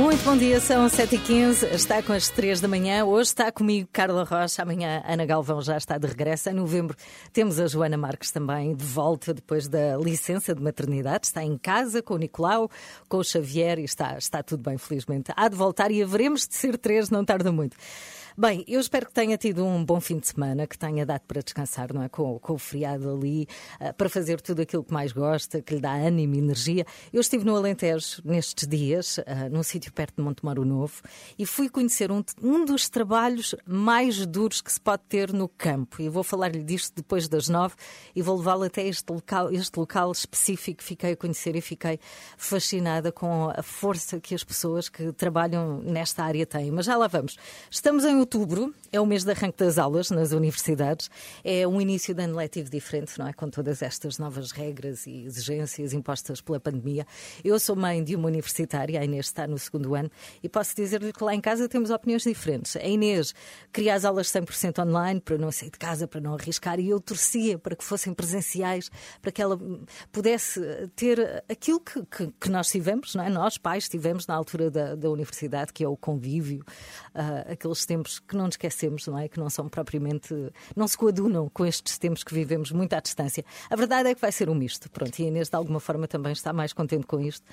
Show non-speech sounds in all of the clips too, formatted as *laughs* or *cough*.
Muito bom dia, são 7h15, está com as 3 da manhã. Hoje está comigo Carla Rocha, amanhã Ana Galvão já está de regresso. Em novembro temos a Joana Marques também de volta depois da licença de maternidade. Está em casa com o Nicolau, com o Xavier e está, está tudo bem, felizmente. Há de voltar e haveremos de ser três, não tarda muito. Bem, eu espero que tenha tido um bom fim de semana, que tenha dado para descansar, não é? Com, com o feriado ali, uh, para fazer tudo aquilo que mais gosta, que lhe dá ânimo e energia. Eu estive no Alentejo nestes dias, uh, num sítio perto de Montemoro Novo, e fui conhecer um, um dos trabalhos mais duros que se pode ter no campo. E vou falar-lhe disto depois das nove e vou levá-lo até este local, este local específico. Fiquei a conhecer e fiquei fascinada com a força que as pessoas que trabalham nesta área têm. Mas já lá vamos. Estamos em outubro, é o mês de arranque das aulas nas universidades, é um início de ano letivo diferente, não é? Com todas estas novas regras e exigências impostas pela pandemia. Eu sou mãe de uma universitária, a Inês está no segundo ano, e posso dizer-lhe que lá em casa temos opiniões diferentes. A Inês queria as aulas 100% online para não sair de casa, para não arriscar, e eu torcia para que fossem presenciais, para que ela pudesse ter aquilo que, que, que nós tivemos, não é? Nós, pais, tivemos na altura da, da universidade, que é o convívio, uh, aqueles tempos que não nos esquecemos, não é? Que não são propriamente. não se coadunam com estes tempos que vivemos muito à distância. A verdade é que vai ser um misto. Pronto, e a Inês, de alguma forma, também está mais contente com isto.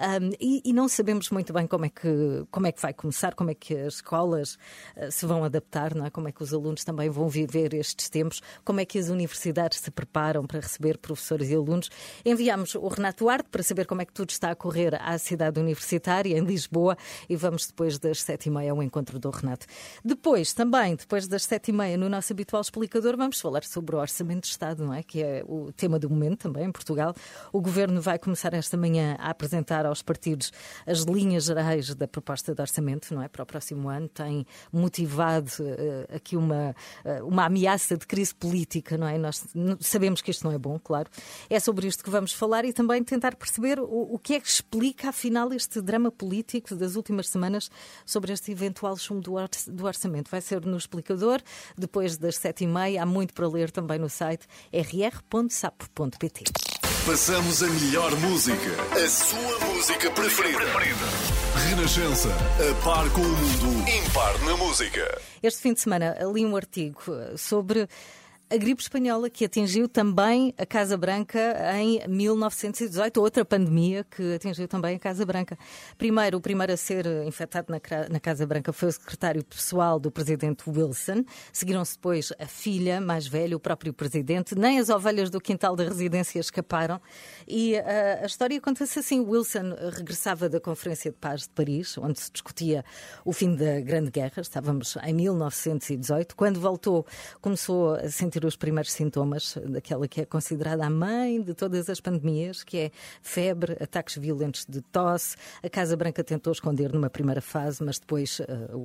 Um, e, e, não sabemos muito bem como é, que, como é que vai começar, como é que as escolas uh, se vão adaptar, não é? Como é que os alunos também vão viver estes tempos, como é que as universidades se preparam para receber professores e alunos. Enviámos o Renato Duarte para saber como é que tudo está a correr à cidade universitária, em Lisboa, e vamos depois das sete e meia ao encontro do Renato. Depois, também, depois das sete e meia, no nosso habitual explicador, vamos falar sobre o Orçamento de Estado, não é? Que é o tema do momento também em Portugal. O Governo vai começar esta manhã a apresentar aos partidos as linhas gerais da proposta de orçamento, não é? Para o próximo ano. Tem motivado uh, aqui uma, uh, uma ameaça de crise política, não é? Nós sabemos que isto não é bom, claro. É sobre isto que vamos falar e também tentar perceber o, o que é que explica, afinal, este drama político das últimas semanas sobre este eventual chumbo do, or do orçamento. Vai ser no explicador, depois das sete e meia. Há muito para ler também no site rr.sapo.pt. Passamos a melhor música, a sua música preferida. Renascença, a par com o mundo, impar na música. Este fim de semana li um artigo sobre a gripe espanhola que atingiu também a Casa Branca em 1918, outra pandemia que atingiu também a Casa Branca. Primeiro, o primeiro a ser infectado na, Casa Branca foi o secretário pessoal do presidente Wilson. Seguiram-se depois a filha mais velha, o próprio presidente. Nem as ovelhas do quintal da residência escaparam. E uh, a história conta-se assim: Wilson regressava da Conferência de Paz de Paris, onde se discutia o fim da Grande Guerra. Estávamos em 1918. Quando voltou, começou a sentir os primeiros sintomas daquela que é considerada a mãe de todas as pandemias, que é febre, ataques violentos de tosse. A Casa Branca tentou esconder numa primeira fase, mas depois uh,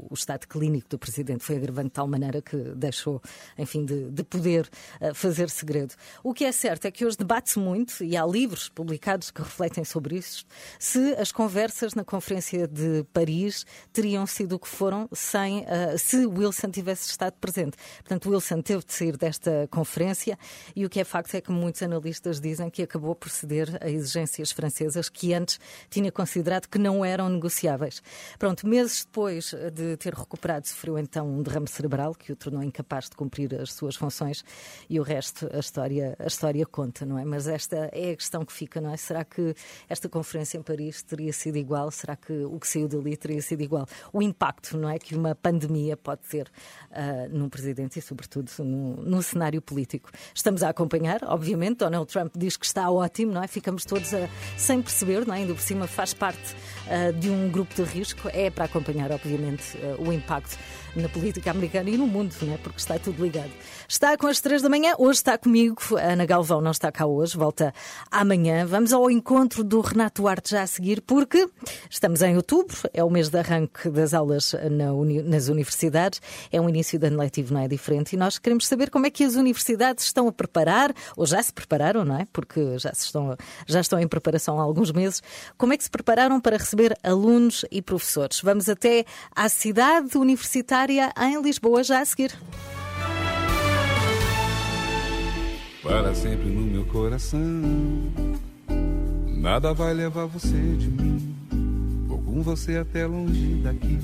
o estado clínico do presidente foi agravando de tal maneira que deixou, enfim, de, de poder uh, fazer segredo. O que é certo é que hoje debate-se muito, e há livros publicados que refletem sobre isso, se as conversas na Conferência de Paris teriam sido o que foram sem, uh, se Wilson tivesse estado presente. Portanto, Wilson teve de sair desta esta conferência e o que é facto é que muitos analistas dizem que acabou por ceder a exigências francesas que antes tinha considerado que não eram negociáveis. Pronto, meses depois de ter recuperado, sofreu então um derrame cerebral que o tornou incapaz de cumprir as suas funções e o resto a história, a história conta, não é? Mas esta é a questão que fica, não é? Será que esta conferência em Paris teria sido igual? Será que o que saiu dali teria sido igual? O impacto, não é? Que uma pandemia pode ter uh, num presidente e, sobretudo, no, no cenário político. Estamos a acompanhar, obviamente. Donald Trump diz que está ótimo, não é? Ficamos todos a, sem perceber, não é? Ainda por cima faz parte uh, de um grupo de risco. É para acompanhar, obviamente, uh, o impacto na política americana e no mundo, né? porque está tudo ligado. Está com as três da manhã, hoje está comigo, Ana Galvão não está cá hoje, volta amanhã. Vamos ao encontro do Renato Duarte já a seguir, porque estamos em outubro, é o mês de arranque das aulas na uni nas universidades, é um início de ano letivo, não é diferente, e nós queremos saber como é que as universidades estão a preparar, ou já se prepararam, não é? Porque já, estão, já estão em preparação há alguns meses, como é que se prepararam para receber alunos e professores? Vamos até à cidade universitária Universitária em Lisboa, já a seguir. Para sempre no meu coração, nada vai levar você de mim. Vou com você até longe daqui.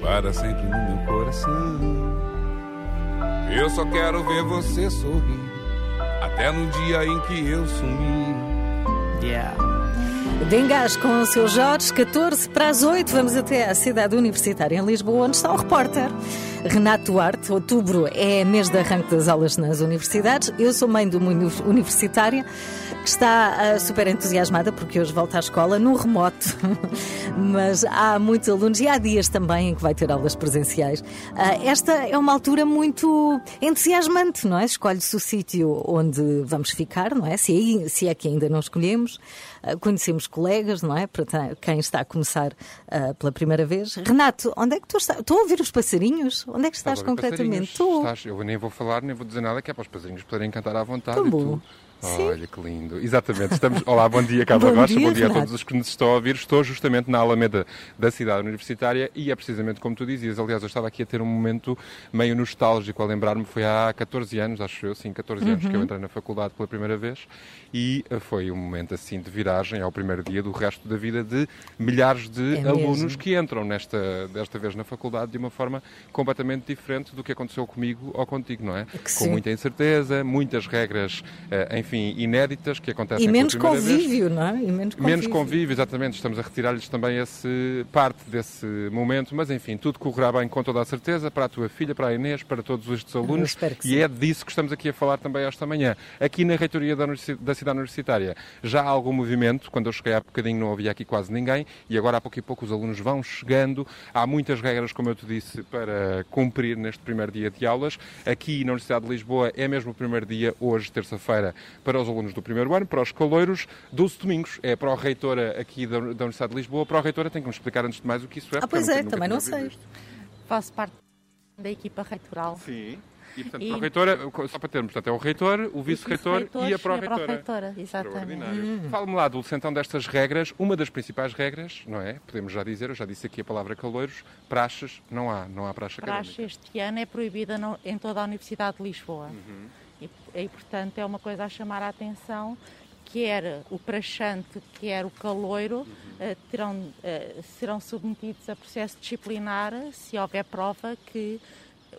Para sempre no meu coração, eu só quero ver você sorrir. Até no dia em que eu sumi. Yeah. Dengás com o seu Jorge, 14 para as 8. Vamos até à cidade universitária em Lisboa, onde está o repórter Renato Duarte. Outubro é mês de arranque das aulas nas universidades. Eu sou mãe de uma universitária que está uh, super entusiasmada porque hoje volta à escola no remoto. *laughs* Mas há muitos alunos e há dias também em que vai ter aulas presenciais. Uh, esta é uma altura muito entusiasmante, não é? Escolhe-se o sítio onde vamos ficar, não é? Se é, se é que ainda não escolhemos. Uh, conhecemos colegas, não é? Para quem está a começar uh, pela primeira vez. Renato, onde é que tu estás? Estou a ouvir os passarinhos? Onde é que estás concretamente? Estás, eu nem vou falar, nem vou dizer nada, que é para os passarinhos poderem cantar à vontade. Tão bom. Sim. Olha que lindo. Exatamente. Estamos... Olá, bom dia, Carla bom Rocha. Dia, bom dia Renato. a todos os que nos estão a ouvir. Estou justamente na Alameda da cidade universitária e é precisamente como tu dizias. Aliás, eu estava aqui a ter um momento meio nostálgico a lembrar-me. Foi há 14 anos, acho eu, sim, 14 uhum. anos que eu uhum. entrei na faculdade pela primeira vez e eh, foi um momento assim de viragem ao primeiro dia do resto da vida de milhares de é alunos mesmo. que entram nesta, desta vez na faculdade de uma forma completamente diferente do que aconteceu comigo ou contigo, não é? Que Com sim. muita incerteza, muitas regras, eh, enfim, inéditas que acontecem E menos convívio, vez. não é? E menos convívio. Menos convívio, exatamente. Estamos a retirar-lhes também esse parte desse momento, mas enfim, tudo correrá bem com toda a certeza para a tua filha, para a Inês, para todos estes alunos. E sim. é disso que estamos aqui a falar também esta manhã. Aqui na reitoria da, da cidade universitária já há algum movimento. Quando eu cheguei há bocadinho não havia aqui quase ninguém e agora há pouco e pouco os alunos vão chegando. Há muitas regras, como eu te disse, para cumprir neste primeiro dia de aulas. Aqui na Universidade de Lisboa é mesmo o primeiro dia, hoje, terça-feira, para os alunos do primeiro ano, para os caloiros, 12 domingos. É para o reitora aqui da, da Universidade de Lisboa. Para o reitora tem que nos explicar antes de mais o que isso é. Ah, pois é, também não sei. Faço parte da equipa reitoral. Sim. E, portanto, e... Reitora, só para termos, portanto, é o reitor, o vice-reitor e a pró-reitora. Exatamente. Hum. Fale-me lá, Dulce, então, destas regras. Uma das principais regras, não é? Podemos já dizer, eu já disse aqui a palavra caloiros, praxes, não há, não há praxe académica. Praxe este ano é proibida no, em toda a Universidade de Lisboa. Uhum. E, e, portanto, é uma coisa a chamar a atenção quer o praxante, quer o caloiro, uhum. uh, terão, uh, serão submetidos a processo disciplinar se houver prova que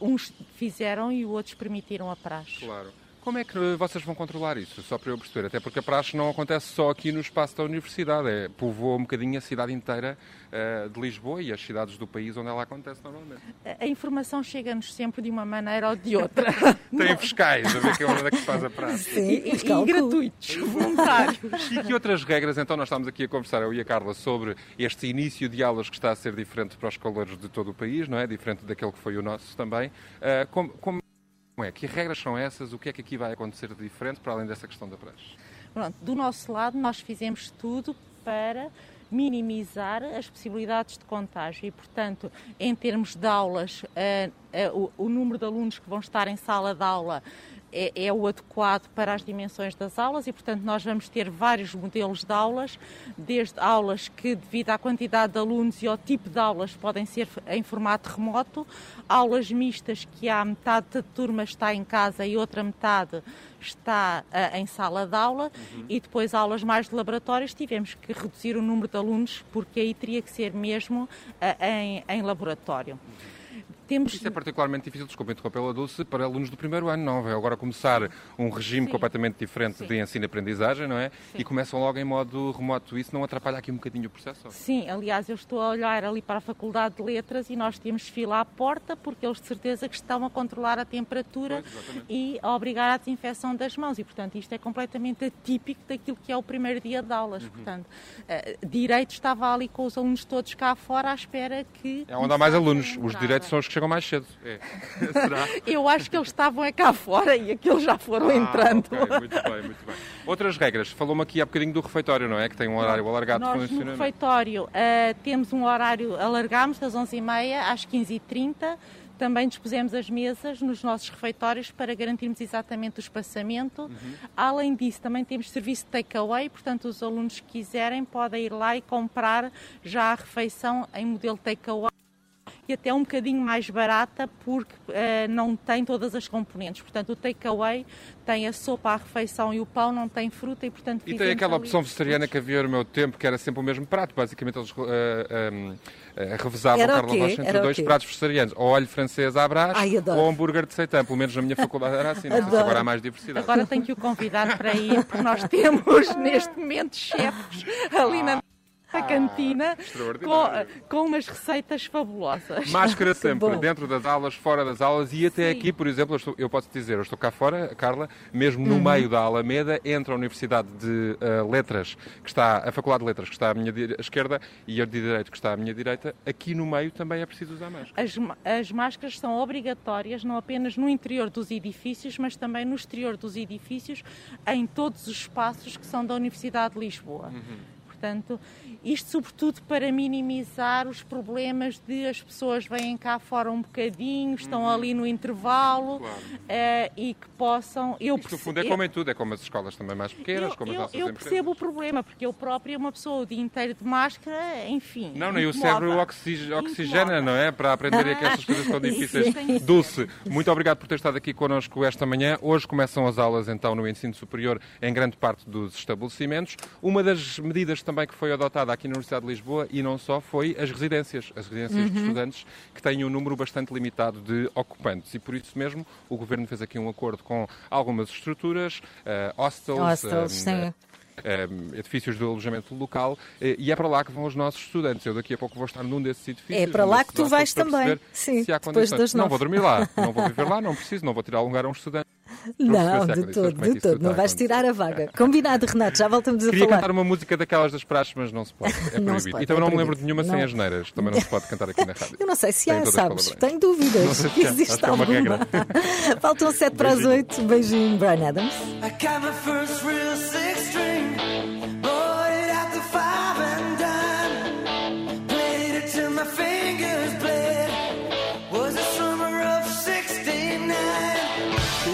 uns fizeram e outros permitiram a praxe. Claro. Como é que vocês vão controlar isso? Só para eu perceber, até porque a praxe não acontece só aqui no espaço da universidade, é, povoa um bocadinho a cidade inteira uh, de Lisboa e as cidades do país onde ela acontece normalmente. A, a informação chega-nos sempre de uma maneira ou de outra. *laughs* Tem fiscais, a ver que é onde é que se faz a praxe. Sim, e, e, e gratuitos, voluntários. E que outras regras, então, nós estamos aqui a conversar, eu e a Carla, sobre este início de aulas que está a ser diferente para os calores de todo o país, não é? Diferente daquele que foi o nosso também. Uh, como, como como é? Que regras são essas? O que é que aqui vai acontecer de diferente para além dessa questão da praxe? Pronto, do nosso lado, nós fizemos tudo para minimizar as possibilidades de contágio e, portanto, em termos de aulas, uh, o, o número de alunos que vão estar em sala de aula é, é, o adequado para as dimensões das aulas e, portanto, nós vamos ter vários modelos de aulas, desde aulas que, devido à quantidade de alunos e ao tipo de aulas, podem ser em formato remoto, aulas mistas que há metade da turma está em casa e outra metade está uh, em sala de aula uhum. e depois aulas mais de laboratórios tivemos que reduzir o número de alunos porque aí teria que ser mesmo uh, em, em laboratório. Uhum. Temos... Isso é particularmente difícil, desculpa interrompê-la, Dulce, para alunos do primeiro ano, não? Vai agora começar um regime Sim. completamente diferente Sim. de ensino-aprendizagem, não é? Sim. E começam logo em modo remoto. Isso não atrapalha aqui um bocadinho o processo? Sim, aliás, eu estou a olhar ali para a Faculdade de Letras e nós temos fila à porta porque eles de certeza que estão a controlar a temperatura pois, e a obrigar à desinfecção das mãos. E, portanto, isto é completamente atípico daquilo que é o primeiro dia de aulas. Uhum. Portanto, uh, direito estava ali com os alunos todos cá fora à espera que... É onde há mais alunos. Os direitos são os que chegam mais cedo. É. *laughs* Será? Eu acho que eles estavam é cá fora e aqueles já foram ah, entrando. Okay. Muito bem, muito bem. Outras regras. Falou-me aqui há bocadinho do refeitório, não é? Que tem um horário alargado Nós, de funcionamento. no refeitório uh, temos um horário, alargamos das 11h30 às 15h30. Também dispusemos as mesas nos nossos refeitórios para garantirmos exatamente o espaçamento. Uhum. Além disso, também temos serviço de takeaway, portanto, os alunos que quiserem podem ir lá e comprar já a refeição em modelo takeaway e até um bocadinho mais barata porque uh, não tem todas as componentes. Portanto, o takeaway tem a sopa, a refeição e o pão, não tem fruta e, portanto, E tem aquela opção vegetariana que havia no meu tempo, que era sempre o mesmo prato. Basicamente, eles uh, um, uh, revezavam era Carla Rocha entre dois pratos vegetarianos. Ou olho francês à brás Ai, ou hambúrguer de seitã. Pelo menos na minha faculdade era assim. Não sei se agora há mais diversidade. Agora tenho que o convidar para ir, porque nós temos *laughs* neste momento chefes ali ah. na a cantina com, com umas receitas fabulosas. Máscara *laughs* sempre, dentro das aulas, fora das aulas e até Sim. aqui, por exemplo, eu, estou, eu, posso dizer, eu estou cá fora, Carla, mesmo no uhum. meio da Alameda, entre a Universidade de uh, Letras, que está, a Faculdade de Letras, que está à minha esquerda, e a de Direito, que está à minha direita, aqui no meio também é preciso usar máscara. As, as máscaras são obrigatórias, não apenas no interior dos edifícios, mas também no exterior dos edifícios, em todos os espaços que são da Universidade de Lisboa. Uhum. Portanto, isto, sobretudo, para minimizar os problemas de as pessoas vêm cá fora um bocadinho, estão uhum. ali no intervalo claro. uh, e que possam. Eu Isto, no fundo, é como em tudo, é como as escolas também mais pequenas, eu, como as eu, nossas Eu percebo o problema, porque eu própria, uma pessoa o dia inteiro de máscara, enfim. Não, nem o cérebro oxigena, não é? Para aprender ah, que essas coisas são *laughs* difíceis. Dulce, muito obrigado por ter estado aqui connosco esta manhã. Hoje começam as aulas, então, no ensino superior em grande parte dos estabelecimentos. Uma das medidas também que foi adotada aqui na Universidade de Lisboa e não só foi as residências, as residências uhum. de estudantes que têm um número bastante limitado de ocupantes e por isso mesmo o Governo fez aqui um acordo com algumas estruturas, uh, hostels, hostels um, uh, edifícios de alojamento local e é para lá que vão os nossos estudantes. Eu daqui a pouco vou estar num desses edifícios. É para lá que tu vais também. Sim, depois das Não vou dormir lá, não vou *laughs* viver lá, não preciso, não vou tirar lugar a um estudante. Não, de todo, de todo. Não vais tirar a vaga. Combinado, Renato, já voltamos a Queria falar. Queria cantar uma música daquelas das praxes, mas não se pode. É *laughs* proibido. Pode, e também é não me lembro de nenhuma não. sem as neiras. Também não se pode cantar aqui na rádio. Eu não sei se há, sabes. Tenho dúvidas. Não sei se Existe é uma regra. *laughs* Faltam sete para as oito. Beijinho, Brian Adams. I got my first real six string.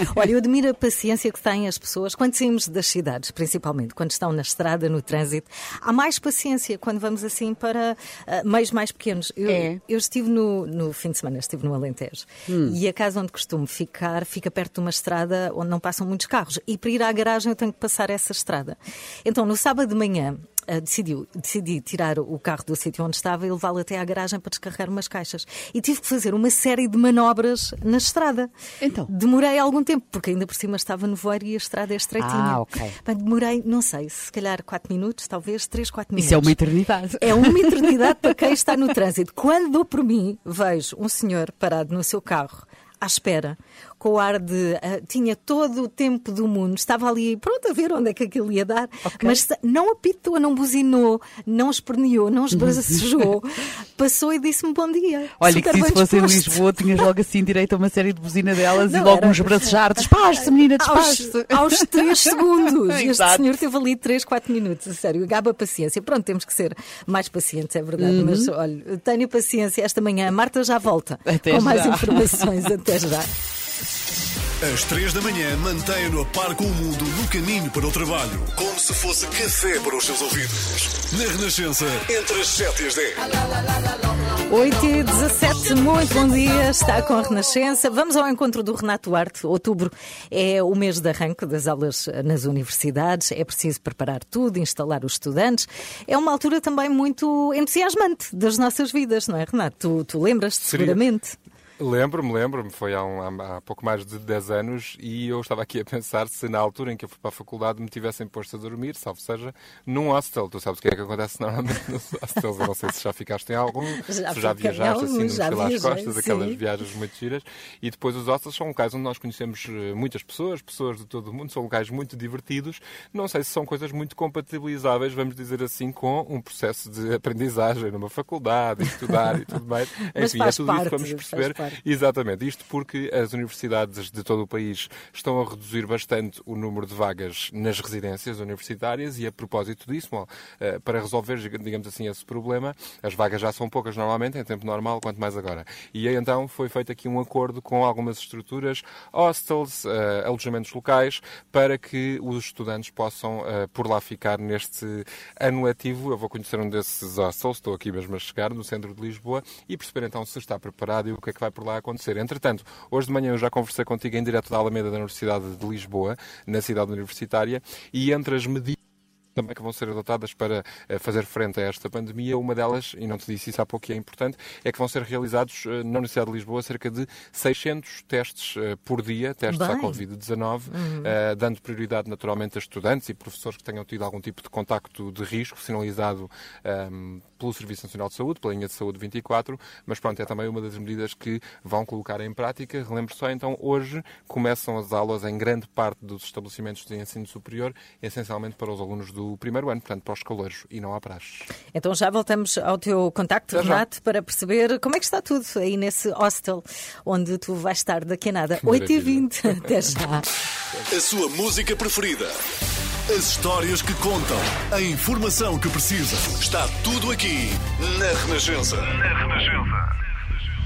*laughs* Olha, eu admiro a paciência que têm as pessoas quando saímos das cidades, principalmente quando estão na estrada, no trânsito. Há mais paciência quando vamos assim para uh, meios mais pequenos. Eu, é. eu estive no, no, fim de semana, estive no Alentejo hum. e a casa onde costumo ficar fica perto de uma estrada onde não passam muitos carros. E para ir à garagem eu tenho que passar essa estrada. Então, no sábado de manhã, uh, decidiu, decidi tirar o carro do sítio onde estava e levá-lo até à garagem para descarregar umas caixas. E tive que fazer uma série de manobras na estrada. Então? Demorei algum tempo, porque ainda por cima estava no voeiro e a estrada é estreitinha. Ah, ok. demorei, não sei, se calhar 4 minutos, talvez 3, 4 minutos. Isso é uma eternidade. É uma *laughs* eternidade para quem está no trânsito. Quando dou por mim, vejo um senhor parado no seu carro à espera, com o ar de. Uh, tinha todo o tempo do mundo, estava ali pronto a ver onde é que aquilo ia dar, okay. mas não apitou, não buzinou, não esperneou, não *laughs* esbracejou, passou e disse-me bom dia. Olha, que se fosse em Lisboa, tinhas logo assim direito a uma série de buzina delas não, e logo era... uns bracejar, *laughs* despache-se, menina. Aos, aos 3 segundos. *laughs* este senhor teve ali 3, 4 minutos, a sério, gaba a paciência. Pronto, temos que ser mais pacientes, é verdade, uhum. mas olha, tenho paciência esta manhã. A Marta já volta Até com já. mais informações. Até já. Às três da manhã, mantenha-no a par com o mundo no caminho para o trabalho. Como se fosse café para os seus ouvidos. Na Renascença, entre as 7 e as 10. 8 e 17, muito bom dia, está com a Renascença. Vamos ao encontro do Renato Duarte. Outubro é o mês de arranque das aulas nas universidades, é preciso preparar tudo, instalar os estudantes. É uma altura também muito entusiasmante das nossas vidas, não é, Renato? Tu, tu lembras-te seguramente. Lembro-me, lembro-me, foi há, um, há, pouco mais de 10 anos e eu estava aqui a pensar se na altura em que eu fui para a faculdade me tivessem posto a dormir, salvo seja, num hostel. Tu sabes o que é que acontece normalmente nos *laughs* hostels, eu não sei se já ficaste em algum, já se já viajaste assim, já às costas, sim. aquelas viagens muito giras. E depois os hostels são locais onde nós conhecemos eh, muitas pessoas, pessoas de todo o mundo, são locais muito divertidos. Não sei se são coisas muito compatibilizáveis, vamos dizer assim, com um processo de *laughs* aprendizagem numa faculdade, estudar e tudo mais. Mas Enfim, é tudo parte, isso que vamos perceber. Exatamente, isto porque as universidades de todo o país estão a reduzir bastante o número de vagas nas residências universitárias e a propósito disso, eh, para resolver, digamos assim, esse problema, as vagas já são poucas normalmente, em tempo normal, quanto mais agora. E aí então foi feito aqui um acordo com algumas estruturas, hostels, uh, alojamentos locais, para que os estudantes possam uh, por lá ficar neste ano letivo. Eu vou conhecer um desses hostels, estou aqui mesmo a chegar, no centro de Lisboa, e perceber então se está preparado e o que é que vai por lá acontecer. Entretanto, hoje de manhã eu já conversei contigo em direto da Alameda da Universidade de Lisboa, na cidade universitária, e entre as medidas também que vão ser adotadas para eh, fazer frente a esta pandemia. Uma delas, e não te disse isso há pouco e é importante, é que vão ser realizados eh, na Universidade de Lisboa cerca de 600 testes eh, por dia, testes Bem. à Covid-19, uhum. dando prioridade naturalmente a estudantes e professores que tenham tido algum tipo de contacto de risco sinalizado um, ehm, pelo Serviço Nacional de Saúde, pela linha de saúde 24, mas pronto, é também uma das medidas que vão colocar em prática. Relembro só, então, hoje começam as aulas em grande parte dos estabelecimentos de ensino superior, essencialmente para os alunos do do primeiro ano, portanto, para os calouros e não há praxe. Então já voltamos ao teu contacto, Até Renato, já. para perceber como é que está tudo aí nesse hostel onde tu vais estar daqui a nada. 8h20. Até já. A sua música preferida. As histórias que contam. A informação que precisa. Está tudo aqui na Renascença. Na Renascença.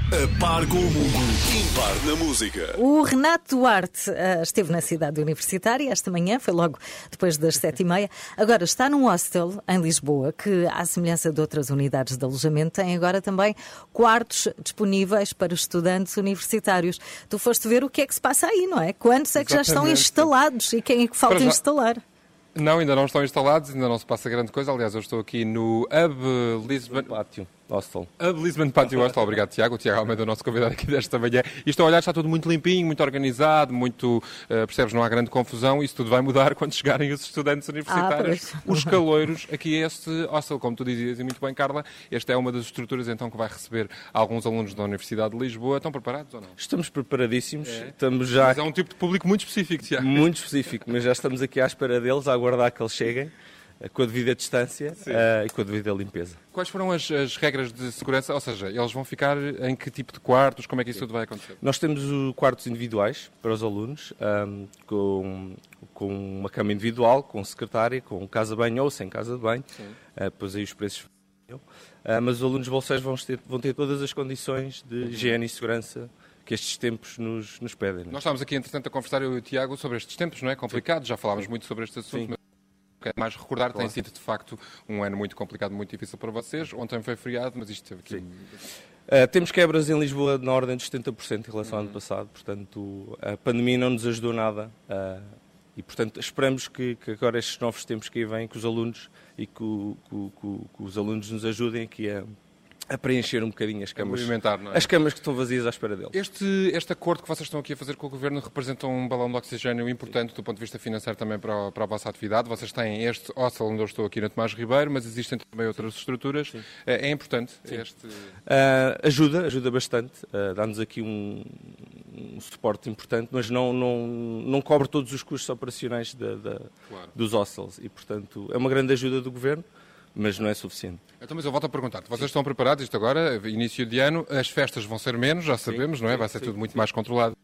A par com o mundo, impar na música. O Renato Duarte uh, esteve na cidade universitária esta manhã, foi logo depois das sete e meia. Agora está num hostel em Lisboa, que, à semelhança de outras unidades de alojamento, tem agora também quartos disponíveis para estudantes universitários. Tu foste ver o que é que se passa aí, não é? Quantos é que Exatamente. já estão instalados e quem é que falta instalar? Não, ainda não estão instalados, ainda não se passa grande coisa. Aliás, eu estou aqui no Hub Lisbon. Pátio. Hostel. A Lisbon Pátio Hostel, obrigado Tiago. O Tiago Almeida é o nosso convidado aqui desta manhã. E estou a olhar, está tudo muito limpinho, muito organizado, muito, uh, percebes, não há grande confusão. Isso tudo vai mudar *laughs* quando chegarem os estudantes universitários, ah, os caloiros, aqui a este hostel, como tu dizias e muito bem, Carla. Esta é uma das estruturas então que vai receber alguns alunos da Universidade de Lisboa. Estão preparados ou não? Estamos preparadíssimos. É. Estamos já... Mas é um tipo de público muito específico, Tiago. Muito específico, mas já estamos aqui à espera deles, a aguardar que eles cheguem com a devida distância uh, e com a devida limpeza. Quais foram as, as, regras de segurança? Ou seja, eles vão ficar em que tipo de quartos? Como é que isso Sim. tudo vai acontecer? Nós temos quartos individuais para os alunos, um, com, com uma cama individual, com secretária, com casa-banho ou sem casa-banho. Uh, pois aí os preços. Uh, mas os alunos bolseiros vão ter, vão ter todas as condições de higiene e segurança que estes tempos nos, nos pedem. Nós estávamos aqui, entretanto, a conversar, eu e o Tiago, sobre estes tempos, não é? Complicados, já falámos muito sobre este assunto. Sim quero mais recordar, claro. tem sido de facto um ano muito complicado, muito difícil para vocês. Ontem foi feriado, mas isto teve aqui. Uh, temos quebras em Lisboa na ordem de 70% em relação ao ano uhum. passado, portanto a pandemia não nos ajudou nada uh, e portanto esperamos que, que, agora estes novos tempos que aí vêm, que os alunos e que, que, que os alunos nos ajudem aqui a, a preencher um bocadinho as camas. É? As camas que estão vazias à espera deles. Este, este acordo que vocês estão aqui a fazer com o Governo representa um balão de oxigênio importante do ponto de vista financeiro também para a, para a vossa atividade. Vocês têm este hostel onde eu estou aqui na Tomás Ribeiro, mas existem também outras estruturas. Sim. É, é importante Sim. este... Uh, ajuda, ajuda bastante. Uh, Dá-nos aqui um, um, suporte importante, mas não, não, não cobre todos os custos operacionais da, da, claro. dos hostels. E, portanto, é uma grande ajuda do Governo mas não é suficiente. Então, mas eu volto a perguntar-te, vocês estão preparados, isto agora, início de ano, as festas vão ser menos, já sabemos, sim, não é? Vai ser sim, tudo muito sim. mais controlado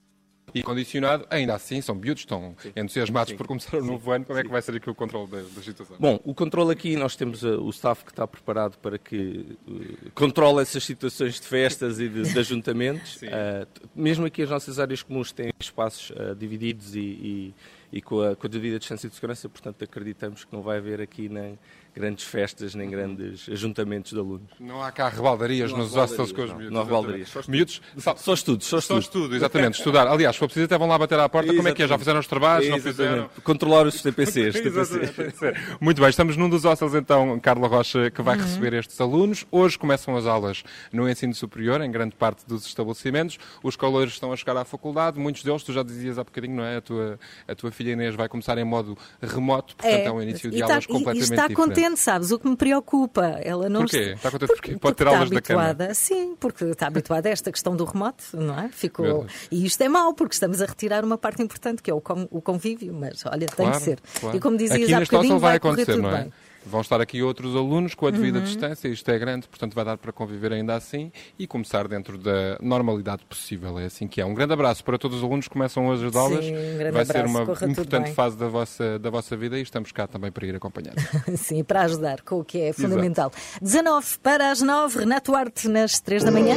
e condicionado, ainda assim são miúdos, estão Sim. entusiasmados Sim. por começar o novo ano. Como é que vai ser aqui o controle da, da situação? Bom, o controle aqui, nós temos uh, o staff que está preparado para que uh, controle essas situações de festas e de, de ajuntamentos. *laughs* Uh, mesmo aqui as nossas áreas comuns têm espaços divididos e, e e com a, com a devida distância de segurança, portanto acreditamos que não vai haver aqui nem grandes festas nem grandes ajuntamentos de alunos. Não há cá rebaldarias não nos hostels com os miúdos. Não há rebaldarias. Só miúdos? Só, só estudos. Só, só estudo, exatamente. Estudar. Aliás, se for preciso, até vão lá bater à porta. Exatamente. Como é que é? Já fizeram os trabalhos? Não fizeram? Controlar os TPCs. *laughs* Muito bem, estamos num dos hostels, então, Carla Rocha, que vai uhum. receber estes alunos. Hoje começam as aulas no ensino superior, em grande parte dos estabelecimentos. Os coleiros estão a chegar à faculdade. Muitos deles, tu já dizias há bocadinho, não é? A tua, a tua filha Inês vai começar em modo remoto, portanto é, é um início de tá- aulas completamente e está diferente. Contente, sabes? O que me preocupa. Ela não Porquê? Está contente porque, pode ter aulas está habituada, da cama? Sim, porque está habituada a esta questão do remoto, não é? Ficou... E isto é mau, porque estamos a retirar uma parte importante, que é o, convívio, mas olha, tem claro, que ser. Claro. E como dizias Aqui há bocadinho, vai, vai acontecer, tudo não é? bem. Vão estar aqui outros alunos com a devida uhum. distância, isto é grande, portanto vai dar para conviver ainda assim e começar dentro da normalidade possível. É assim que é. Um grande abraço para todos os alunos que começam hoje as aulas. Sim, um vai abraço, ser uma importante fase da vossa, da vossa vida e estamos cá também para ir acompanhar. *laughs* Sim, para ajudar com o que é fundamental. Exato. 19 para as 9, Renato Arte nas 3 da manhã.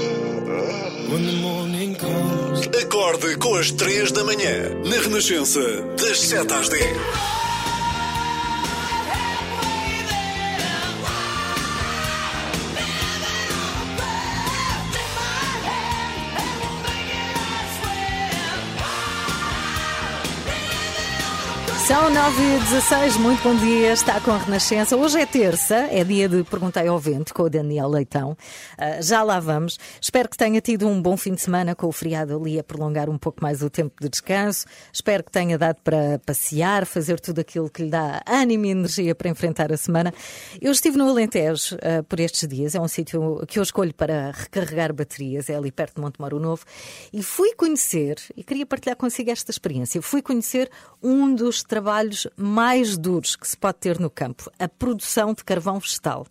Acorde com as 3 da manhã, na Renascença, das 7 às 10. São 9 e 16 muito bom dia, está com a Renascença. Hoje é terça, é dia de Perguntei ao Vento com o Daniel Leitão. Uh, já lá vamos. Espero que tenha tido um bom fim de semana com o feriado ali a prolongar um pouco mais o tempo de descanso. Espero que tenha dado para passear, fazer tudo aquilo que lhe dá ânimo e energia para enfrentar a semana. Eu estive no Alentejo uh, por estes dias, é um sítio que eu escolho para recarregar baterias, é ali perto de Montemoro Novo, e fui conhecer, e queria partilhar consigo esta experiência, fui conhecer um dos trabalhos mais duros que se pode ter no campo, a produção de carvão vegetal.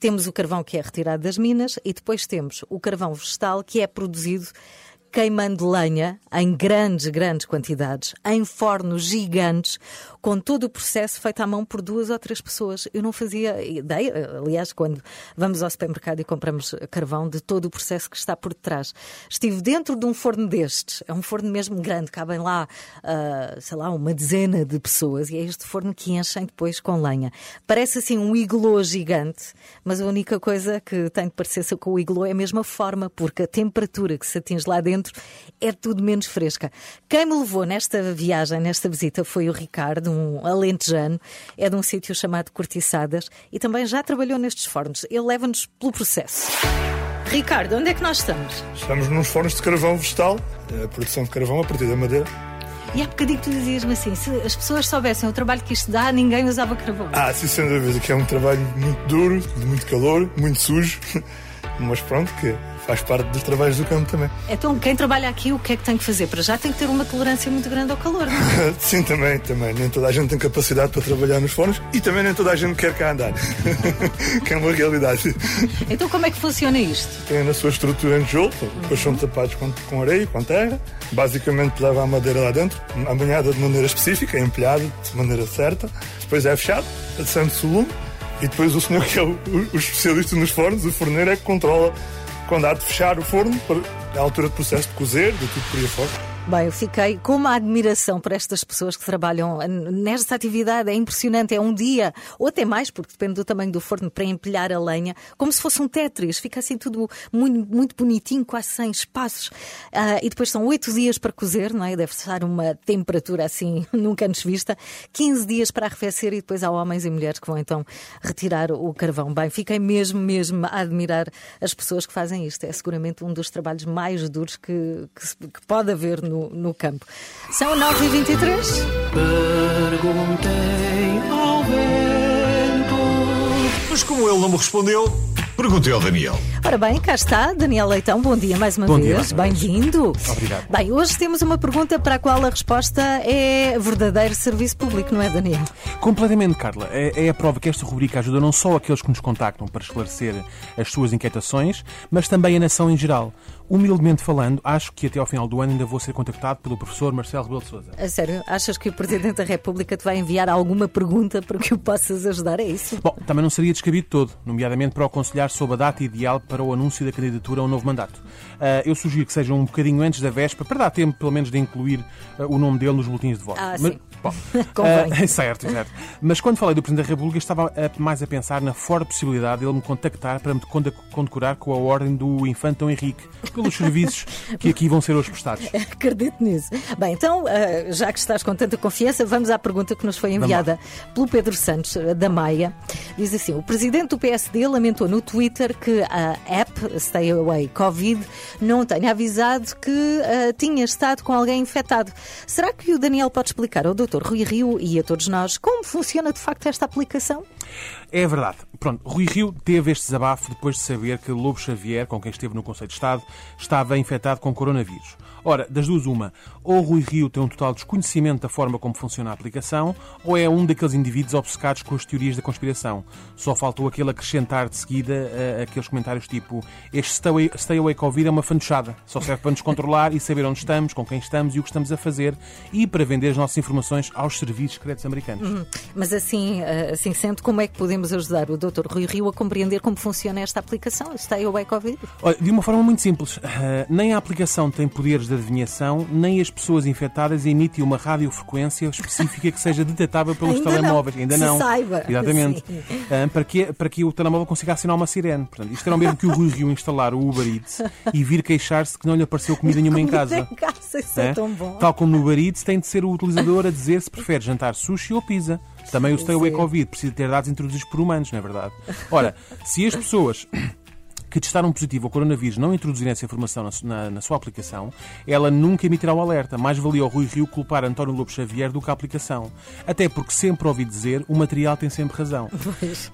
Temos o carvão que é retirado das minas e depois temos o carvão vegetal que é produzido queimando lenha em grandes, grandes quantidades, em fornos gigantes, com todo o processo feito à mão por duas ou três pessoas. Eu não fazia ideia, aliás, quando vamos ao supermercado e compramos carvão, de todo o processo que está por detrás. Estive dentro de um forno destes, é um forno mesmo grande, cabem lá, uh, sei lá, uma dezena de pessoas, e é este forno que enchem depois com lenha. Parece assim um iglô gigante, mas a única coisa que tem de parecer com o iglô é a mesma forma, porque a temperatura que se atinge lá dentro dentro é tudo menos fresca. Quem me levou nesta viagem, nesta visita, foi o Ricardo, um alentejano, é de um sítio chamado Cortiçadas e também já trabalhou nestes fornos. Ele leva-nos pelo processo. Ricardo, onde é que nós estamos? Estamos nos fornos de carvão vegetal, a produção de carvão a partir da madeira. E há bocadinho tu dizias-me assim: se as pessoas soubessem o trabalho que isto dá, ninguém usava carvão. Ah, sim, sem dúvida, que é um trabalho muito duro, de muito calor, muito sujo, mas pronto, que faz parte dos trabalhos do campo também. Então, quem trabalha aqui, o que é que tem que fazer? Para já tem que ter uma tolerância muito grande ao calor, não é? *laughs* Sim, também, também. Nem toda a gente tem capacidade para trabalhar nos fornos e também nem toda a gente quer cá andar. *laughs* que é uma realidade. Então, como é que funciona isto? Tem na sua estrutura em tijolo, depois são tapados com, com areia, com terra. Basicamente, leva a madeira lá dentro, amanhada de maneira específica, empilhada de maneira certa. Depois é fechado, adiciona-se o lume e depois o senhor que é o, o, especialista nos fornos, o forneiro, é que controla quando há de fechar o forno, para a altura de processo de cozer, de tudo por aí fora. Bem, eu fiquei com uma admiração por estas pessoas que trabalham nesta atividade. É impressionante. É um dia, ou até mais, porque depende do tamanho do forno, para empilhar a lenha, como se fosse um Tetris. Fica assim tudo muito, muito bonitinho, quase sem espaços. Uh, e depois são oito dias para cozer, não é? Deve estar uma temperatura assim *laughs* nunca antes vista. 15 dias para arrefecer e depois há homens e mulheres que vão então retirar o carvão. Bem, fiquei mesmo, mesmo a admirar as pessoas que fazem isto. É seguramente um dos trabalhos mais duros que, que, que pode haver no no, no campo. São 9h23. Perguntei ao vento. Mas como ele não me respondeu, perguntei ao Daniel. Ora bem, cá está, Daniel Leitão, bom dia mais uma bom vez, bem-vindo. Obrigado. Bem, hoje temos uma pergunta para a qual a resposta é verdadeiro serviço público, não é, Daniel? Completamente, Carla. É, é a prova que esta rubrica ajuda não só aqueles que nos contactam para esclarecer as suas inquietações, mas também a nação em geral. Humildemente falando, acho que até ao final do ano ainda vou ser contactado pelo professor Marcelo Rebelo de Sousa. A sério? Achas que o Presidente da República te vai enviar alguma pergunta para que o possas ajudar? É isso? Bom, também não seria descabido todo, nomeadamente para o aconselhar sobre a data ideal para o anúncio da candidatura a um novo mandato. Uh, eu sugiro que seja um bocadinho antes da véspera, para dar tempo, pelo menos, de incluir uh, o nome dele nos boletins de voto. Ah, Mas, sim. bom, *laughs* Convém. *laughs* certo, certo. Mas quando falei do Presidente da República, estava mais a pensar na forte possibilidade de ele me contactar para me conde- condecorar com a ordem do Infante Dom Henrique, pelos serviços que aqui vão ser hoje prestados. *laughs* Acredito nisso. Bem, então, ah, já que estás com tanta confiança, vamos à pergunta que nos foi enviada pelo Pedro Santos, ah, da Maia. Diz assim: o presidente do PSD lamentou no Twitter que a app Stay Away Covid não tenha avisado que ah, tinha estado com alguém infectado. Será que o Daniel pode explicar ao Dr. Rui Rio e a todos nós como funciona de facto esta aplicação? É verdade. Pronto, Rui Rio teve este desabafo depois de saber que Lobo Xavier, com quem esteve no Conselho de Estado, estava infectado com coronavírus. Ora, das duas, uma, ou Rui Rio tem um total desconhecimento da forma como funciona a aplicação, ou é um daqueles indivíduos obcecados com as teorias da conspiração. Só faltou aquele acrescentar de seguida eh, aqueles comentários tipo este stay away, stay away Covid é uma fantochada, só serve para nos controlar e saber onde estamos, com quem estamos e o que estamos a fazer e para vender as nossas informações aos serviços secretos americanos. Mas assim, ah, assim sendo, como é que podemos ajudar o Dr. Rui Rio a compreender como funciona esta aplicação, Stay Away Covid? Olha, de uma forma muito simples. Ah, nem a aplicação tem poderes de adivinhação, nem as pessoas infectadas emitem uma radiofrequência específica que seja detectável pelos Ainda não. telemóveis. Ainda Se não. saiba. Exatamente. Sim. Ah, para, que, para que o telemóvel consiga assinar uma sirene. Portanto, isto era o mesmo que o Rui Rio instalar o Uber Eats e vir queixar-se que não lhe apareceu comida nenhuma em casa. Em casa, isso é É? tão bom. Tal como no Uber Eats, tem de ser o utilizador a dizer se prefere jantar sushi ou pizza. Também o Stay Away Sim. Covid precisa ter dados introduzidos por humanos, não é verdade? Ora, se as pessoas que testaram positivo ao coronavírus não introduzirem essa informação na, na- na sua aplicação, ela nunca emitirá o alerta. Mais valia ao Rui Rio culpar António Lobo Xavier do que a aplicação. Até porque sempre ouvi dizer o material tem sempre razão.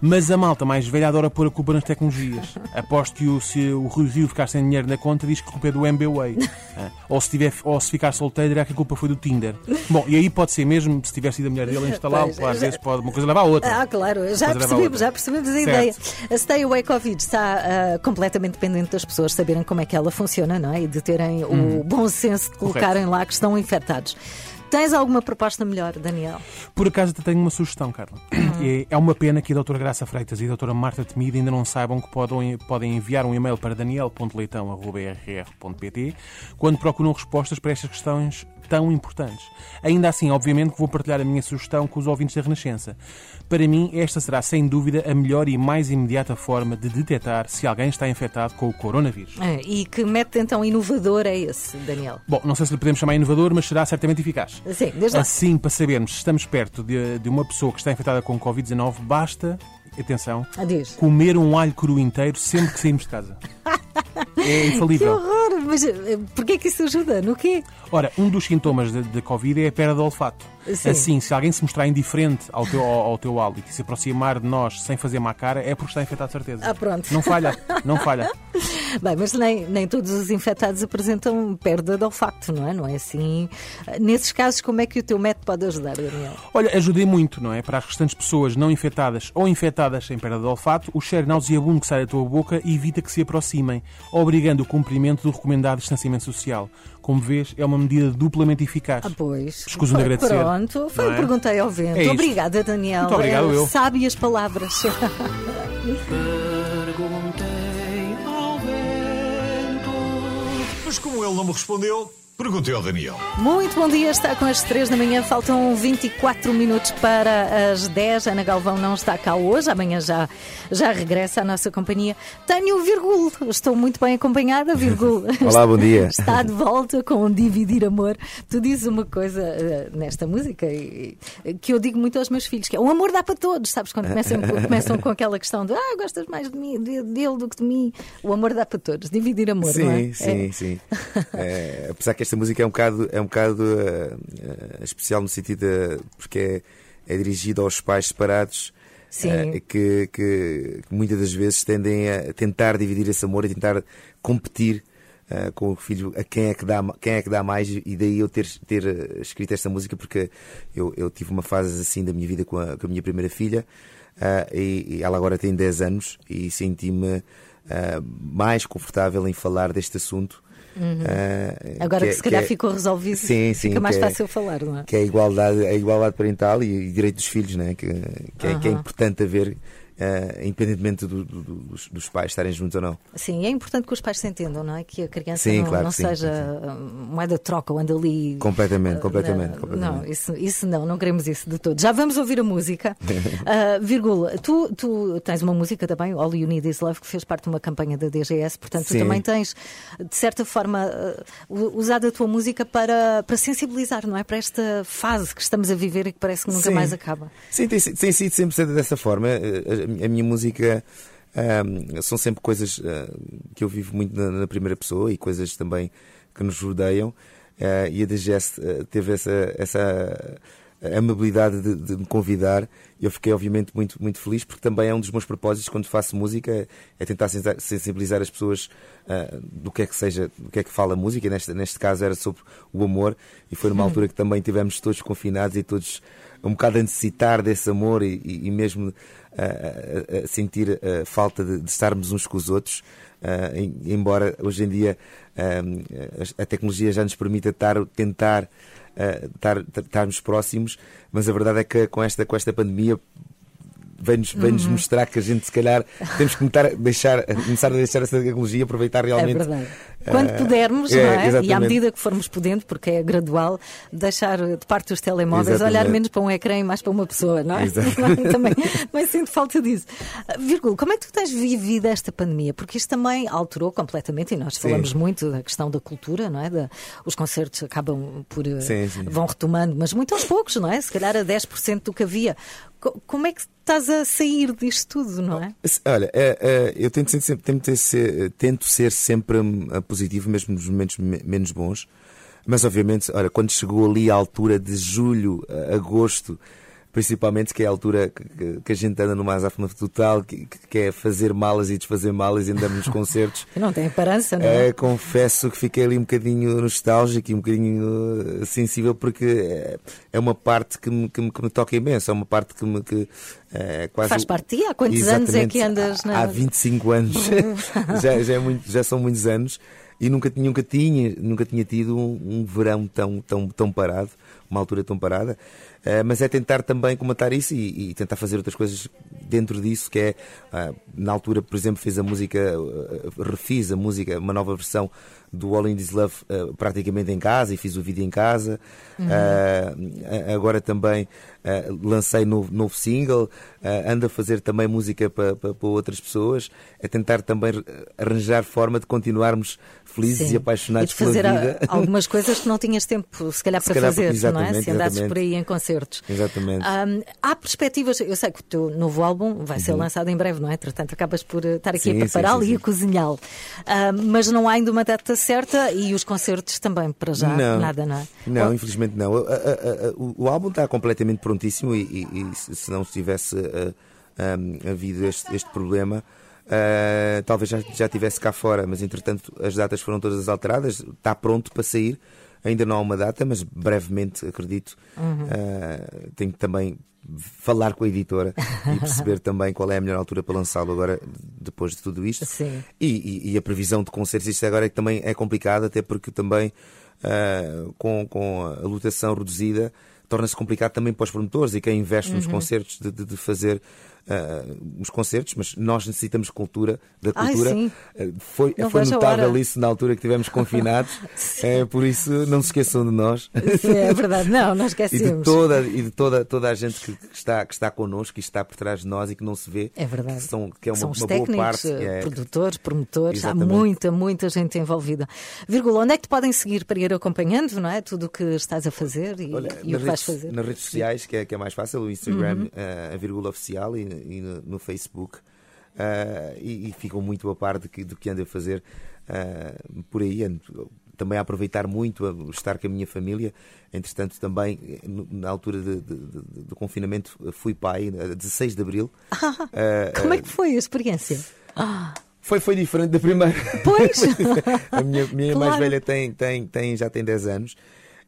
Mas a malta mais velha adora pôr a culpa nas tecnologias. Aposto que o, se o Rui Rio ficar sem dinheiro na conta, diz que a culpa é do MBWay. *laughs* Ah, ou, se tiver, ou se ficar solteiro, dirá que a culpa foi do Tinder. Bom, e aí pode ser mesmo, se tiver sido a mulher dele instalá-lo, Pois, às vezes pode uma coisa levar a outra. Ah, claro, já percebemos, já percebemos a Certo. ideia. A Stay Away Covid está ah, completamente dependente das pessoas saberem como é que ela funciona, não é? E de terem o bom senso de colocarem lá que estão infectados. Tens alguma proposta melhor, Daniel? Por acaso até tenho uma sugestão, Carla. É, é uma pena que a doutora Graça Freitas e a doutora Marta Temida ainda não saibam que podem, podem enviar um e-mail para daniel.leitão.rr.pt quando procuram respostas para estas questões tão importantes. Ainda assim, obviamente que vou partilhar a minha sugestão com os ouvintes da Renascença. Para mim, esta será sem dúvida a melhor e mais imediata forma de detectar se alguém está infectado com o coronavírus. Ah, E que método então inovador é esse, Daniel? Bom, não sei se lhe podemos chamar inovador, mas será certamente eficaz. Sim, desde lá. Assim, para sabermos se estamos perto de, de uma pessoa que está infectada com Covid-19, basta, atenção, Adeus. comer um alho cru inteiro sempre que saímos de casa. *laughs* É Que infalível. horror! Mas eh, porquê que isso ajuda? No quê? Ora, um dos sintomas de Covid é a perda de olfato. Sim. Assim, se alguém se mostrar indiferente ao teu, ao, ao teu hálito e se aproximar de nós sem fazer má cara, é porque está infectado de certeza. Ah, pronto. Não falha, não falha. *laughs* Bem, mas nem, nem todos os infectados apresentam perda de olfato, não é? Não é assim? Nesses casos, como é que o teu método pode ajudar, Daniel? Olha, ajudei muito, não é? Para as restantes pessoas não infectadas ou infectadas sem perda de olfato, o cheiro nauseabundo que sai da tua boca evita que se aproximem, obrigando o cumprimento do recomendado distanciamento social. Como vês, é uma medida duplamente eficaz. Ah, pois. Escuso-me de agradecer. Pronto, foi o é? Perguntei ao vento. É. Obrigada, Daniel. Muito obrigado, Eh, eu. Sábias palavras. Perguntei ao vento. Mas como ele não me respondeu, perguntei ao Daniel. Muito bom dia, está com as 3 da manhã, faltam 24 minutos para as 10. Ana Galvão não está cá hoje, amanhã já, já regressa à nossa companhia. Tenho o Virgul, estou muito bem acompanhada, Virgul. *laughs* Olá, bom dia. *laughs* Está de volta com Dividir Amor. Tu dizes uma coisa eh, nesta música e- que eu digo muito aos meus filhos, que é o amor dá para todos, sabes? Quando começam, *laughs* começam com aquela questão de ah, gostas mais de mim, de- dele do que de mim. O amor dá para todos, dividir amor, sim, não é? sim, É. sim. É, apesar que esta música é um bocado, é um bocado eh, eh, especial no sentido de, porque é, é dirigida aos pais separados. Sim. eh, que, que- que muitas das vezes tendem a tentar dividir esse amor e tentar competir eh, com o filho a quem é que dá, quem é que dá mais e daí eu ter, ter escrito esta música porque eu, eu tive uma fase assim da minha vida com a, com a minha primeira filha ah, e, e ela agora tem 10 anos e senti-me mais confortável em falar deste assunto. Ah, Agora que, é- se calhar é- ficou resolvido, Sim, sim, fica mais que é- fácil falar, não é? que é a igualdade, a igualdade parental e, e direito dos filhos, né? que, que, é, que é importante haver uh, independentemente do, do, dos, dos, pais estarem juntos ou não. Sim, é importante que os pais se entendam, não é? Que a criança sim, não, claro não seja sim. moeda de troca ou anda ali. Completamente, completamente, uh, completamente. Não, isso, isso não, não queremos isso de todo. Já vamos ouvir a música. uh, *laughs* vírgula, tu, tu tens uma música também, All You Need Is Love, que fez parte de uma campanha da DGS, portanto tu também tens, de certa forma, usado a tua música para, para sensibilizar, não é? Para esta fase que estamos a viver e que parece que nunca mais acaba. Sim, tem, tem sido sempre dessa forma a minha música um, são sempre coisas uh, que eu vivo muito na, na, primeira pessoa e coisas também que nos rodeiam. Uh, e a DGS uh, teve essa, essa amabilidade de, de, me convidar. Eu fiquei, obviamente, muito, muito feliz, porque também é um dos meus propósitos quando faço música, é tentar sensibilizar as pessoas do que é que seja, do que é que fala a música. Neste, neste caso era sobre o amor, e foi numa altura que também tivemos todos confinados e todos um bocado a necessitar desse amor e, e, e mesmo a, a sentir a falta de, de, estarmos uns com os outros, embora hoje em dia a tecnologia já nos permita estar, tentar estar, estarmos próximos, mas a verdade é que com esta, com esta pandemia vem-nos vem -nos uhum. mostrar que a gente, se calhar, temos que começar a deixar, começar a deixar essa tecnologia, aproveitar realmente. É. Quando uh, pudermos, é, não é? Exatamente. E à medida que formos podendo, porque é gradual, deixar de parte os telemóveis, exatamente. olhar menos para um ecrã e mais para uma pessoa, não é? *laughs* também, também sinto falta disso. Vírgula, como é que tu tens vivido esta pandemia? Porque isto também alterou completamente, e nós falamos sim. muito da questão da cultura, não é? Da, os concertos acabam por. Eh, sim, sim. vão retomando, mas muito aos poucos, não é? Se calhar a 10% do que havia. Como é que estás a sair disto tudo, não é? Olha, é, é, eu tento, sempre, tento, ser, tento ser sempre positivo, mesmo nos momentos menos bons. Mas, obviamente, olha, quando chegou ali a altura de julho, agosto, principalmente que é a altura que, a gente anda numa azáfama total, que, que é fazer malas e desfazer malas e andamos nos *laughs* concertos. não tem parança, não é? é? Confesso que fiquei ali um bocadinho nostálgico e um bocadinho uh, sensível porque é, é uma parte que me, que me, que me toca imenso, é uma parte que me que, é, quase... Faz parte de? Há quantos anos é que andas na... Há 25 anos, *laughs* *laughs* já, já, é muito, já são muitos anos e nunca, nunca, tinha, nunca tinha tido um, um verão tão, tão, tão parado, uma altura tão parada. Uh, mas é tentar também comentar isso e, e, tentar fazer outras coisas dentro disso, que é, uh, na altura, por exemplo, fiz a música, uh, refiz a música, uma nova versão do All In This Love praticamente em casa e fiz o vídeo em casa. Uhum. agora também lancei novo, novo single, ando a fazer também música para, para, para outras pessoas, é tentar também arranjar forma de continuarmos felizes Sim. e apaixonados e pela vida. *laughs* algumas coisas que não tinhas tempo, se calhar, para se calhar, fazer, não é? Se andasses por aí em concertos. Exatamente. Um, há perspectivas, eu sei que o teu novo álbum vai ser uhum. lançado em breve, não é? Entretanto, acabas por estar aqui sim, a prepará-lo e a cozinhá-lo. Um, mas não há ainda uma data certa e os concertos também, para já, não, nada, não é? Não, Ou... infelizmente não. O, o, álbum está completamente prontíssimo e, e, e se não tivesse uh, um, havido este, este problema. Uh, talvez já, já tivesse cá fora, mas entretanto as datas foram todas alteradas, está pronto para sair. Ainda não há uma data, mas brevemente, acredito, uhum. uh, tenho também falar com a editora e perceber *laughs* também qual é a melhor altura para lançá-lo agora, depois de tudo isto. Sim. E, e, e a previsão de concertos, isto agora é que também é complicado, até porque também uh, com, com a lotação reduzida torna-se complicado também para os promotores e quem investe uhum. nos concertos de, de, de fazer uh, os concertos, mas nós necessitamos cultura, da cultura. Ai, uh, foi foi notável isso na altura que estivemos confinados, *laughs* é, por isso não se esqueçam de nós. Sim, é verdade, não, não esquecemos. *laughs* E de toda, e de toda, toda a gente que, que está, que está connosco e está por trás de nós e que não se vê. É verdade. Que, são, que é uma, são os uma técnicos, boa parte. É... produtores, promotores, Exatamente. há muita, muita gente envolvida. Vírgula, onde é que te podem seguir para ir acompanhando, não é? Tudo o que estás a fazer e, Olha, e o que vais fazer. Nas redes sociais, que é, que é mais fácil, o Instagram, uhum. uh, a vírgula oficial e, e no, no, Facebook. Uh, e, e ficam muito a par do que, do que ando a fazer uh, por aí. Ando, também a aproveitar muito a estar com a minha família. Entretanto, também, na altura de, de, de, do confinamento, fui pai, a 16 de abril. Ah, *laughs* como é que foi a experiência? Ah. Foi, foi diferente da primeira. Pois! *laughs* a minha, minha claro. mais velha tem, tem, tem, já tem 10 anos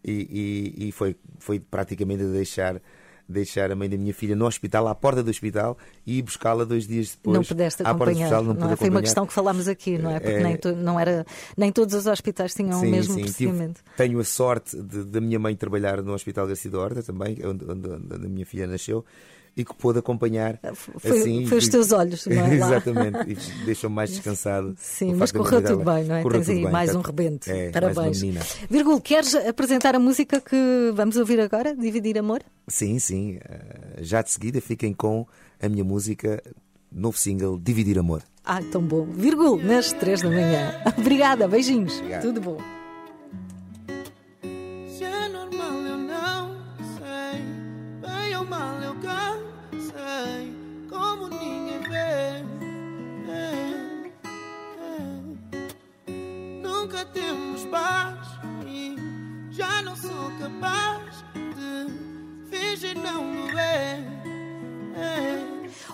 e, e, e foi, foi praticamente a deixar deixar a mãe da minha filha no hospital, à porta do hospital, e buscá-la dois dias depois. Não pudeste acompanhar. Hospital, não, não é? Foi uma questão que falámos aqui, não é? Porque é... Nem, to, não era, nem todos os hospitais tinham sim, o mesmo sim. procedimento. Tive, tenho a sorte da minha mãe trabalhar no Hospital Garcia da Horta também, onde, onde, onde a minha filha nasceu. E que pôde acompanhar foi, assim. Foi os teus olhos, não é? *laughs* Exatamente, e deixou-me mais descansado. Sim, mas correu tudo bem, não é? Tens aí bem, mais um rebento. É, Parabéns. Virgul, queres apresentar a música que vamos ouvir agora? Dividir Amor? Sim, sim. Eh, já de seguida fiquem com a minha música, novo single, Dividir Amor. Ah, tão bom. Virgul, nas três da manhã. *laughs* Obrigada, beijinhos. Obrigado. Tudo bom.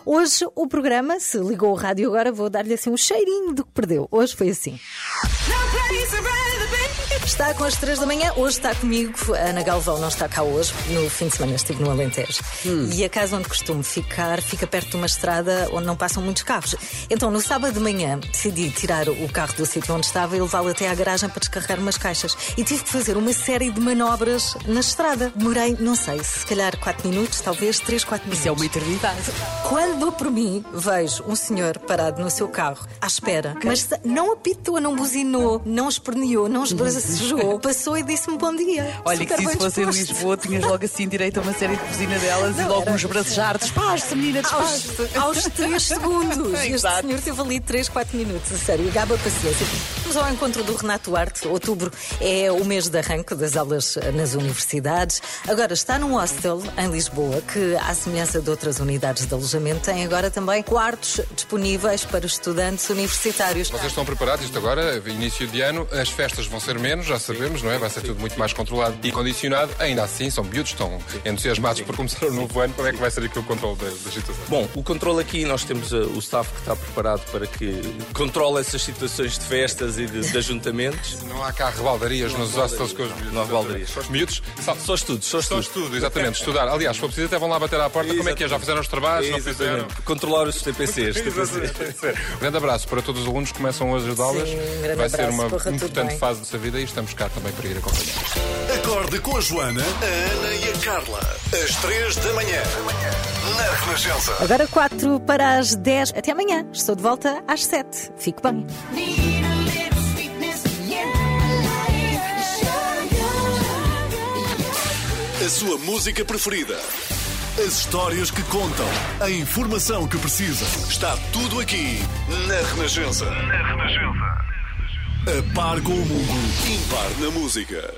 Hoje o programa, se ligou o rádio agora, vou dar-lhe assim um cheirinho do que perdeu. Hoje foi assim. Está com as três da manhã, hoje está comigo a Ana Galvão, não está cá hoje, no fim de semana estive no Alentejo. Hum. E a casa onde costumo ficar fica perto de uma estrada onde não passam muitos carros. Então, no sábado de manhã, decidi tirar o carro do sítio onde estava e levá-lo até à garagem para descarregar umas caixas. E tive que fazer uma série de manobras na estrada. Demorei, não sei, se calhar 4 minutos, talvez 3, 4 minutos. Isso é uma eternidade. Quando dou por mim, vejo um senhor parado no seu carro, à espera, okay. mas não apitou, não buzinou, não esperneou, não esbracejou, passou e disse-me bom dia. Olha, que se isso fosse em Lisboa, tinhas logo assim direito a uma série de buzina delas não, e logo era... uns bracejados. Despache-se, menina, despache-se. Aos, aos 3 segundos. *laughs* este senhor teve ali 3, 4 minutos. A sério, gaba paciência. Vamos ao encontro do Renato Arte. Outubro é o mês de arranque das aulas nas universidades. Agora está num hostel em Lisboa que, à semelhança de outras unidades de alojamento, tem agora também quartos disponíveis para estudantes universitários. Vocês estão preparados? Isto agora, início de ano, as festas vão ser menos, já sabemos, não é? Vai ser tudo muito mais controlado e condicionado. Ainda assim, são miúdos, estão entusiasmados por começar o novo ano. Como é que vai ser aqui o controle da, da situação? Bom, o controle aqui, nós temos uh, o staff que está preparado para que controle essas situações de festas e de, de ajuntamentos. Não há cá rebaldarias nos hostels com os miúdos. Não há rebaldarias. Os miúdos? Só, só estudos, só estudos. Só estudo, exatamente. Estudar. Aliás, se for preciso, até vão lá bater à porta. Como é que é? Já fizeram os trabalhos? Não fizeram? Controlar os TPCs. um *laughs* grande abraço para todos os alunos que começam hoje as aulas. Sim, um Vai ser uma importante fase dessa vida e estamos cá também para ir acompanhar. Acorde com a Joana, a Ana e a Carla. Às três da manhã. Na Renascença. Agora quatro para as dez. Até amanhã. Estou de volta às sete. Fique bem. A sua música preferida. As histórias que contam. A informação que precisa. Está tudo aqui na Renascença. Na Renascença. A par com o mundo. Impar na música.